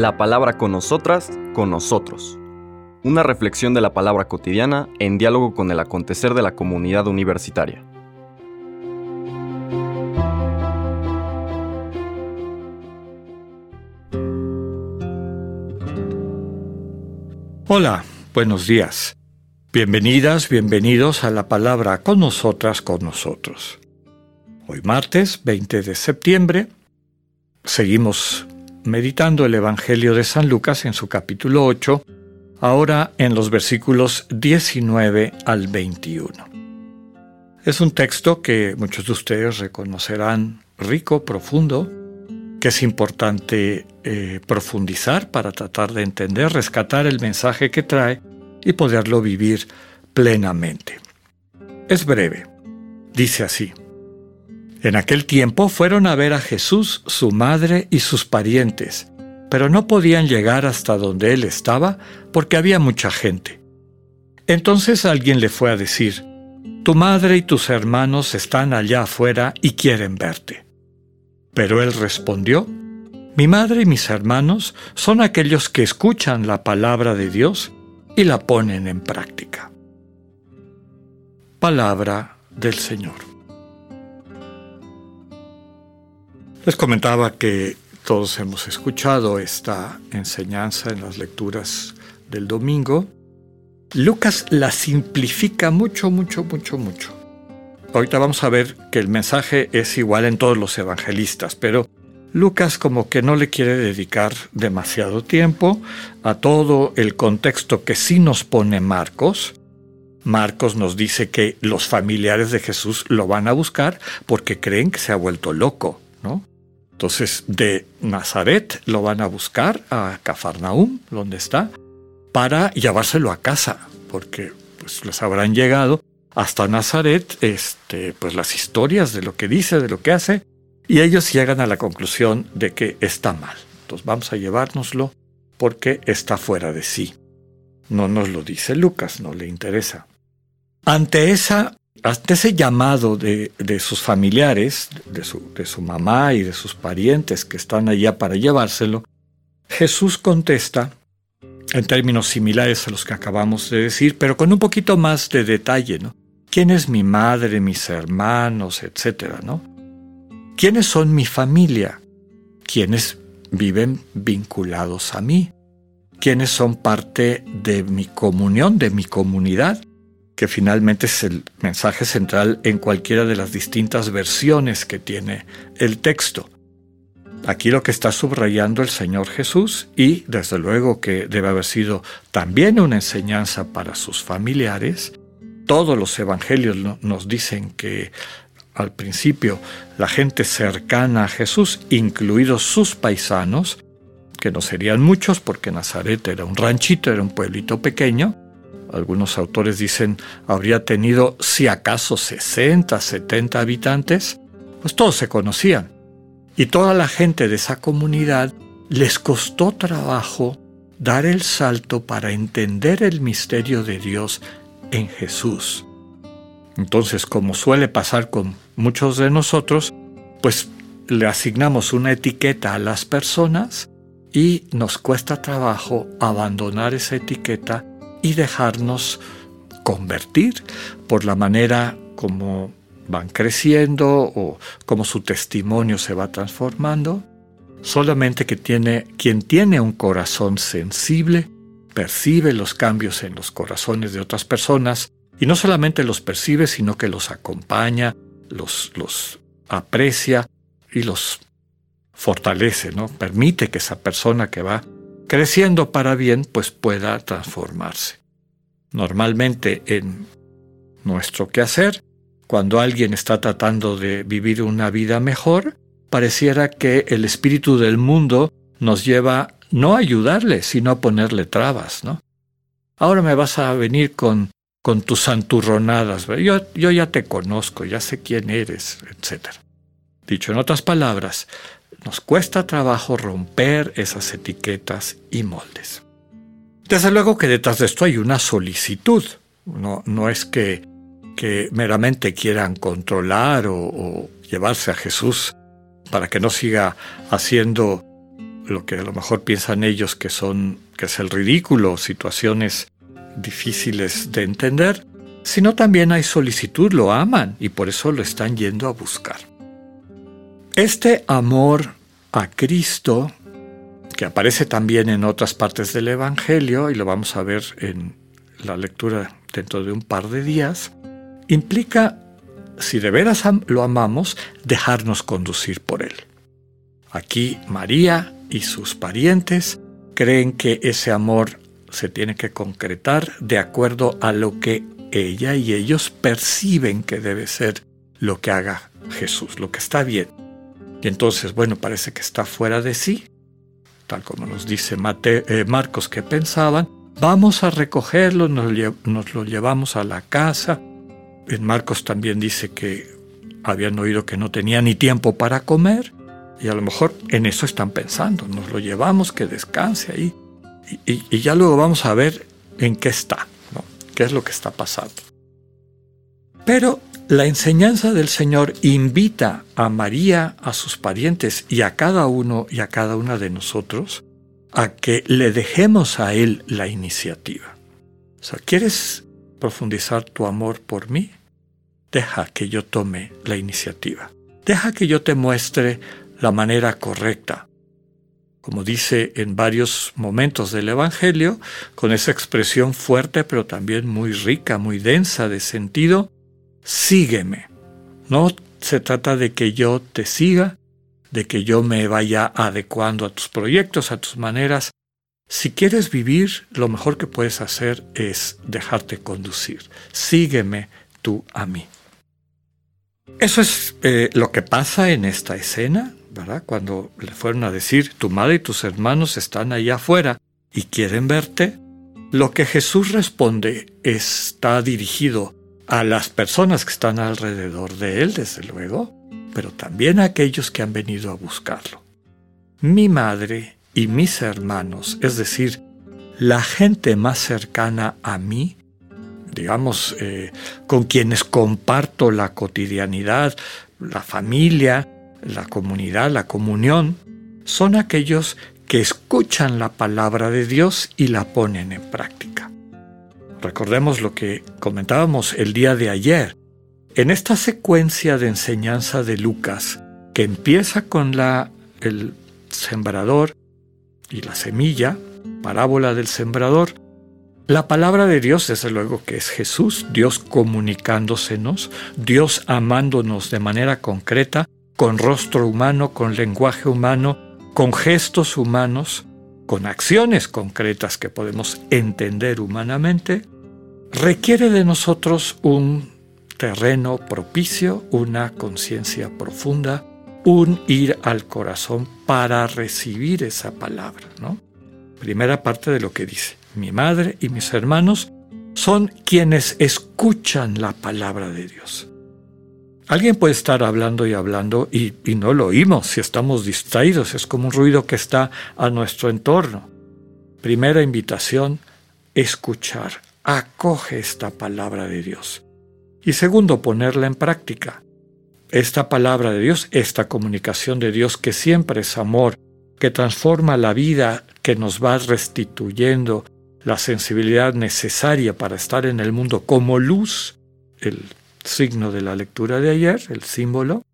La palabra con nosotras, con nosotros. Una reflexión de la palabra cotidiana en diálogo con el acontecer de la comunidad universitaria. Hola, buenos días. Bienvenidas, bienvenidos a la palabra con nosotras, con nosotros. Hoy martes 20 de septiembre seguimos meditando el Evangelio de San Lucas en su capítulo 8, ahora en los versículos 19 al 21. Es un texto que muchos de ustedes reconocerán rico, profundo, que es importante eh, profundizar para tratar de entender, rescatar el mensaje que trae y poderlo vivir plenamente. Es breve. Dice así. En aquel tiempo fueron a ver a Jesús, su madre y sus parientes, pero no podían llegar hasta donde él estaba porque había mucha gente. Entonces alguien le fue a decir, Tu madre y tus hermanos están allá afuera y quieren verte. Pero él respondió, Mi madre y mis hermanos son aquellos que escuchan la palabra de Dios y la ponen en práctica. Palabra del Señor. Les comentaba que todos hemos escuchado esta enseñanza en las lecturas del domingo. Lucas la simplifica mucho, mucho, mucho, mucho. Ahorita vamos a ver que el mensaje es igual en todos los evangelistas, pero Lucas como que no le quiere dedicar demasiado tiempo a todo el contexto que sí nos pone Marcos. Marcos nos dice que los familiares de Jesús lo van a buscar porque creen que se ha vuelto loco, ¿no? Entonces, de Nazaret lo van a buscar a Cafarnaum, donde está, para llevárselo a casa, porque pues les habrán llegado hasta Nazaret, este, pues las historias de lo que dice, de lo que hace, y ellos llegan a la conclusión de que está mal. Entonces vamos a llevárnoslo porque está fuera de sí. No nos lo dice Lucas, no le interesa. Ante esa hasta ese llamado de, sus familiares, de su, de su mamá y de sus parientes que están allá para llevárselo, Jesús contesta en términos similares a los que acabamos de decir, pero con un poquito más de detalle, ¿no? ¿Quién es mi madre, mis hermanos, etcétera, ¿no? ¿Quiénes son mi familia? ¿Quiénes viven vinculados a mí? ¿Quiénes son parte de mi comunión, de mi comunidad? Que finalmente es el mensaje central en cualquiera de las distintas versiones que tiene el texto. Aquí lo que está subrayando el Señor Jesús y desde luego que debe haber sido también una enseñanza para sus familiares. Todos los evangelios nos dicen que al principio la gente cercana a Jesús, incluidos sus paisanos, que no serían muchos porque Nazaret era un ranchito, era un pueblito pequeño, algunos autores dicen habría tenido si acaso 60, 70 habitantes, pues todos se conocían. Y toda la gente de esa comunidad les costó trabajo dar el salto para entender el misterio de Dios en Jesús. Entonces, como suele pasar con muchos de nosotros, pues le asignamos una etiqueta a las personas y nos cuesta trabajo abandonar esa etiqueta y dejarnos convertir por la manera como van creciendo o como su testimonio se va transformando. Solamente que tiene quien tiene un corazón sensible percibe los cambios en los corazones de otras personas y no solamente los percibe, sino que los acompaña, los, los aprecia y los fortalece, ¿no? Permite que esa persona que va creciendo para bien, pues pueda transformarse. Normalmente en nuestro quehacer, cuando alguien está tratando de vivir una vida mejor, pareciera que el espíritu del mundo nos lleva no a ayudarle, sino a ponerle trabas, ¿no? Ahora me vas a venir con, con tus santurronadas, yo, yo ya te conozco, ya sé quién eres, etc. Dicho en otras palabras, nos cuesta trabajo romper esas etiquetas y moldes. Desde luego que detrás de esto hay una solicitud. No, no es que, meramente quieran controlar o, llevarse a Jesús para que no siga haciendo lo que a lo mejor piensan ellos que son que es el ridículo, situaciones difíciles de entender, sino también hay solicitud, lo aman y por eso lo están yendo a buscar. Este amor a Cristo, que aparece también en otras partes del Evangelio, y lo vamos a ver en la lectura dentro de un par de días, implica, si de veras lo amamos, dejarnos conducir por él. Aquí María y sus parientes creen que ese amor se tiene que concretar de acuerdo a lo que ella y ellos perciben que debe ser lo que haga Jesús, lo que está bien. Y entonces, bueno, parece que está fuera de sí, tal como nos dice eh, Marcos que pensaban, vamos a recogerlo, nos, lo llevamos a la casa. En Marcos también dice que habían oído que no tenía ni tiempo para comer, y a lo mejor en eso están pensando, nos lo llevamos, que descanse ahí, y, ya luego vamos a ver en qué está, qué es lo que está pasando. Pero la enseñanza del Señor invita a María, a sus parientes y a cada uno y a cada una de nosotros a que le dejemos a Él la iniciativa. O sea, ¿quieres profundizar tu amor por mí? Deja que yo tome la iniciativa. Deja que yo te muestre la manera correcta. Como dice en varios momentos del Evangelio, con esa expresión fuerte pero también muy rica, muy densa de sentido, sígueme. No se trata de que yo te siga, de que yo me vaya adecuando a tus proyectos, a tus maneras. Si quieres vivir, lo mejor que puedes hacer es dejarte conducir. Sígueme tú a mí. Eso es eh, lo que pasa en esta escena, ¿verdad? Cuando le fueron a decir, tu madre y tus hermanos están allá afuera y quieren verte, lo que Jesús responde está dirigido a las personas que están alrededor de él, desde luego, pero también a aquellos que han venido a buscarlo. Mi madre y mis hermanos, es decir, la gente más cercana a mí, digamos, eh, con quienes comparto la cotidianidad, la familia, la comunidad, la comunión, son aquellos que escuchan la palabra de Dios y la ponen en práctica. Recordemos lo que comentábamos el día de ayer. En esta secuencia de enseñanza de Lucas, que empieza con la, el sembrador y la semilla, parábola del sembrador, la palabra de Dios, desde luego que es Jesús, Dios comunicándosenos, Dios amándonos de manera concreta, con rostro humano, con lenguaje humano, con gestos humanos, con acciones concretas que podemos entender humanamente, requiere de nosotros un terreno propicio, una conciencia profunda, un ir al corazón para recibir esa palabra. ¿no? Primera parte de lo que dice, mi madre y mis hermanos son quienes escuchan la palabra de Dios. Alguien puede estar hablando y hablando y, no lo oímos si estamos distraídos, es como un ruido que está a nuestro entorno. Primera invitación, escuchar, acoge esta palabra de Dios. Y segundo, ponerla en práctica. Esta palabra de Dios, esta comunicación de Dios que siempre es amor, que transforma la vida, que nos va restituyendo la sensibilidad necesaria para estar en el mundo como luz, el signo de la lectura de ayer, el símbolo,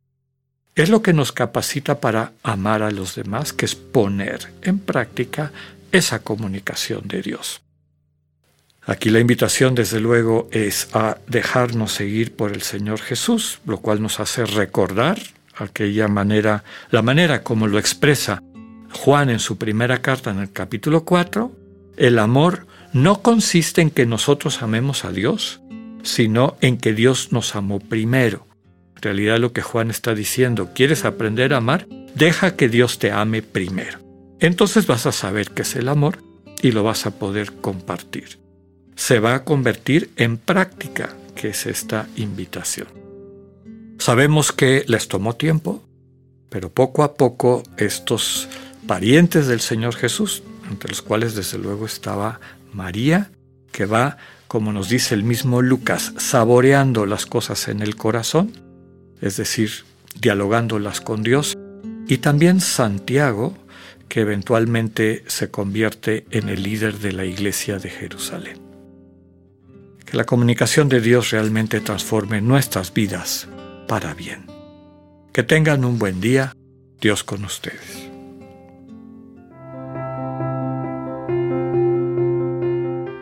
es lo que nos capacita para amar a los demás, que es poner en práctica esa comunicación de Dios. Aquí la invitación, desde luego, es a dejarnos seguir por el Señor Jesús, lo cual nos hace recordar aquella manera, la manera como lo expresa Juan en su primera carta en el capítulo 4, el amor no consiste en que nosotros amemos a Dios, sino en que Dios nos amó primero. En realidad lo que Juan está diciendo, ¿quieres aprender a amar? Deja que Dios te ame primero. Entonces vas a saber qué es el amor y lo vas a poder compartir. Se va a convertir en práctica, que es esta invitación. Sabemos que les tomó tiempo, pero poco a poco estos parientes del Señor Jesús, entre los cuales desde luego estaba María, que va como nos dice el mismo Lucas, saboreando las cosas en el corazón, es decir, dialogándolas con Dios, y también Santiago, que eventualmente se convierte en el líder de la iglesia de Jerusalén. Que la comunicación de Dios realmente transforme nuestras vidas para bien. Que tengan un buen día, Dios con ustedes.